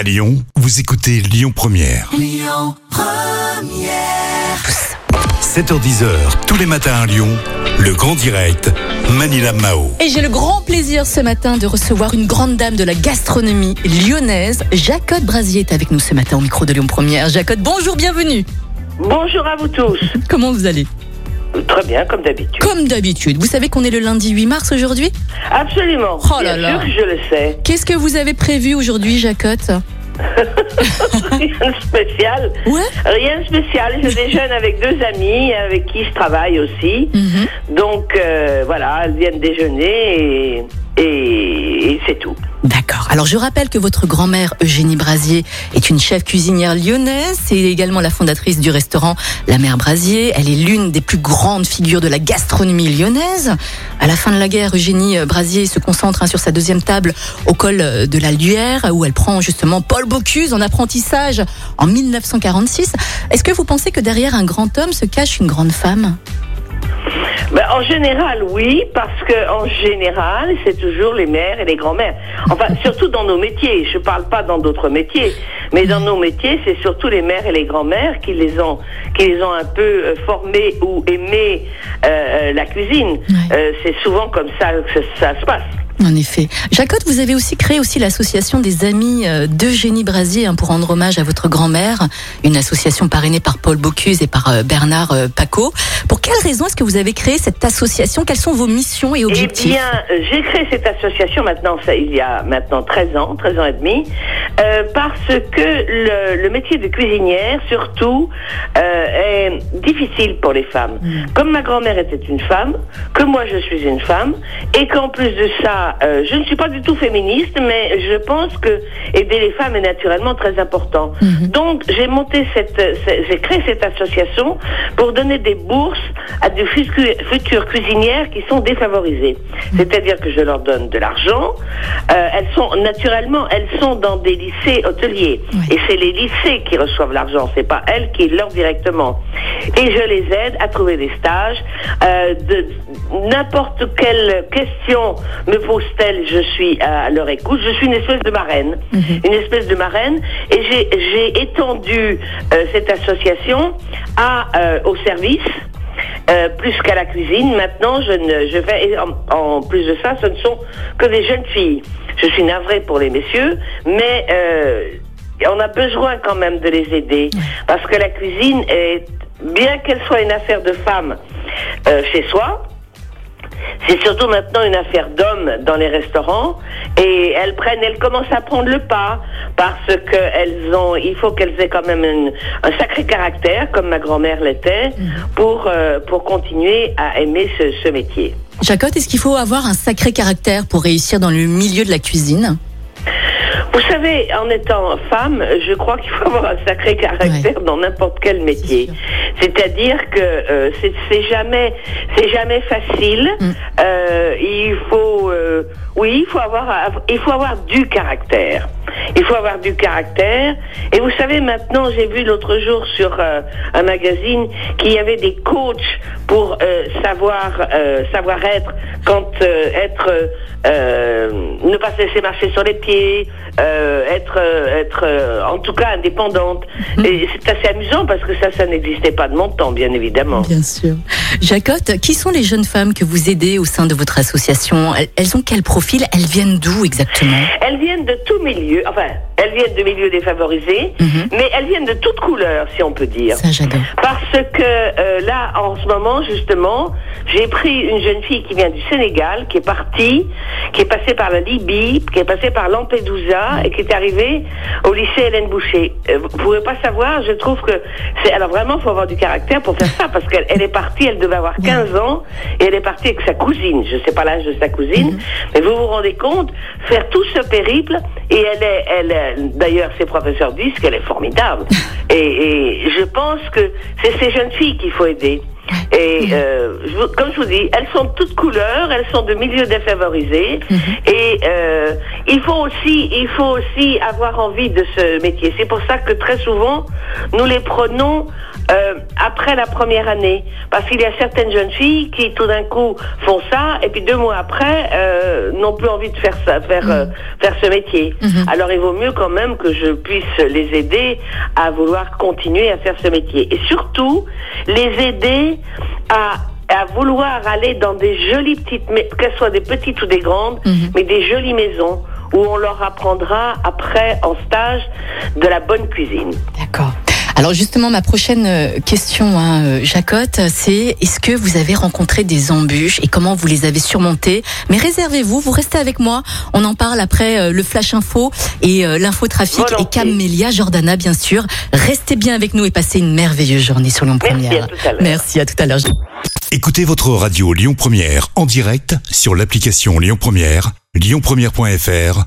À Lyon, vous écoutez Lyon Première. 7h10h, tous les matins à Lyon, le grand direct, Manila Mao. Et j'ai le grand plaisir ce matin de recevoir une grande dame de la gastronomie lyonnaise. Jacotte Brasier est avec nous ce matin au micro de Lyon Première. Jacotte, bonjour, bienvenue. Bonjour à vous tous. Comment vous allez? Très bien, comme d'habitude. Comme d'habitude. Vous savez qu'on est le lundi 8 mars aujourd'hui Absolument. Oh là bien là. sûr que je le sais. Qu'est-ce que vous avez prévu aujourd'hui, Jacotte? Rien de spécial. Ouais Rien de spécial. Je déjeune avec deux amis avec qui je travaille aussi. Mhm. Donc euh, voilà, elles viennent déjeuner et, et- et c'est tout. D'accord. Alors je rappelle que votre grand-mère Eugénie Brasier est une chef cuisinière lyonnaise. C'est également la fondatrice du restaurant La Mère Brasier. Elle est l'une des plus grandes figures de la gastronomie lyonnaise. À la fin de la guerre, Eugénie Brasier se concentre hein, sur sa deuxième table au col de la où elle prend justement Paul Bocuse en apprentissage en 1946. Est-ce que vous pensez que derrière un grand homme se cache une grande femme? Ben, en général, oui, parce que en général, c'est toujours les mères et les grands-mères. Enfin, surtout dans nos métiers. Je parle pas dans d'autres métiers, mais dans nos métiers, c'est surtout les mères et les grands-mères qui les ont, qui les ont un peu euh, formés ou aimé euh, euh, la cuisine. Euh, c'est souvent comme ça que ça, ça se passe. En effet. Jacotte, vous avez aussi créé aussi l'association des amis euh, d'Eugénie Brasier hein, pour rendre hommage à votre grand-mère, une association parrainée par Paul Bocuse et par euh, Bernard euh, Paco. Pour quelle raison est-ce que vous avez créé cette association? Quelles sont vos missions et Eh objectifs bien, euh, j'ai créé cette association maintenant, il y a maintenant 13 ans, 13 ans et demi, parce que le, le métier de cuisinière, surtout, est difficile pour les femmes. Comme ma grand-mère était une femme, que moi je suis une femme, et qu'en plus de ça, euh, je ne suis pas du tout féministe, mais je pense que aider les femmes est naturellement très important. Donc, j'ai monté cette, cette- j'ai créé cette association pour donner des bourses à de futu- futures cuisinières qui sont défavorisées. C'est-à-dire que je leur donne de l'argent. Euh, elles sont naturellement, elles sont dans des lycées hôteliers, Oui. et c'est les lycées qui reçoivent l'argent. C'est pas elles qui l'ont directement. Et je les aide à trouver des stages. Euh, de n'importe quelle question me pose-t-elle, je suis à leur écoute. Je suis une espèce de marraine, une espèce de marraine, et j'ai j'ai étendu euh, cette association à euh, au service. Euh, plus qu'à la cuisine. Maintenant, je ne, je vais, en, en plus de ça, ce ne sont que des jeunes filles. Je suis navrée pour les messieurs, mais euh, on a besoin quand même de les aider parce que la cuisine est, bien qu'elle soit une affaire de femmes euh, chez soi, c'est surtout maintenant une affaire d'hommes dans les restaurants et elles prennent, elles commencent à prendre le pas parce que elles ont, il faut qu'elles aient quand même une- un sacré caractère comme ma grand-mère l'était pour euh, pour continuer à aimer ce, ce métier. Jacotte, est-ce qu'il faut avoir un sacré caractère pour réussir dans le milieu de la cuisine? Vous savez, en étant femme, je crois qu'il faut avoir un sacré caractère dans n'importe quel métier. C'est-à-dire que euh, c'est c'est jamais, c'est jamais facile. Mm. Euh, il faut, euh, oui, il faut avoir, il faut avoir du caractère. Il faut avoir du caractère. Et vous savez, maintenant, j'ai vu l'autre jour sur euh, un magazine qu'il y avait des coachs pour euh, savoir, euh, savoir être, quand être, ne pas se laisser marcher sur les pieds, être, être, en tout cas indépendante. Et c'est assez amusant parce que ça, ça n'existait pas de mon temps, bien évidemment. Bien sûr. Jacotte, qui sont les jeunes femmes que vous aidez au sein de votre association? Elles- Elles ont quel profil? Elles viennent d'où exactement? Elles viennent de tout enfin, elles viennent de milieux défavorisés, Mhm. mais elles viennent de toutes couleurs, si on peut dire. Ça, j'adore. Parce que euh, là, en ce moment, justement, j'ai pris une jeune fille qui vient du Sénégal, qui est partie, qui est passée par la Libye, qui est passée par Lampedusa et qui est arrivée au lycée Hélène Boucher. Euh, vous pouvez pas savoir, je trouve que c'est... Alors vraiment, il faut avoir du caractère pour faire ça, parce qu'elle elle est partie, elle devait avoir 15 ans, et elle est partie avec sa cousine. Je sais pas l'âge de sa cousine, mais vous vous rendez compte, faire tout ce périple, et elle est... Elle, est- D'ailleurs, ses professeurs disent qu'elle est formidable. et, et je pense que c'est ces jeunes filles qu'il faut aider. Et euh, je vous- comme je vous dis, elles sont de toutes couleurs, elles sont de milieux défavorisés. Et euh, il faut aussi, il faut aussi avoir envie de ce métier. C'est pour ça que très souvent, nous les prenons euh, après la première année, parce qu'il y a certaines jeunes filles qui tout d'un coup font ça, et puis deux mois après euh, n'ont plus envie de faire ça, faire euh, faire ce métier. Alors il vaut mieux quand même que je puisse les aider à vouloir continuer à faire ce métier, et surtout les aider à à vouloir aller dans des jolies petites, qu'elles soient des petites ou des grandes, mais des jolies maisons où on leur apprendra après en stage de la bonne cuisine. D'accord. Alors justement, ma prochaine euh, question, hein, euh, Jacotte, c'est est-ce que vous avez rencontré des embûches et comment vous les avez surmontées? Mais réservez-vous, vous restez avec moi. On en parle après euh, le flash info et euh, l'info trafic et. Camélia Jordana, bien sûr. Restez bien avec nous et passez une merveilleuse journée sur Lyon Merci, Première. à tout à l'heure. Merci à tout à l'heure. Écoutez votre radio Lyon Première en direct sur l'application Lyon Première, lyonpremière.fr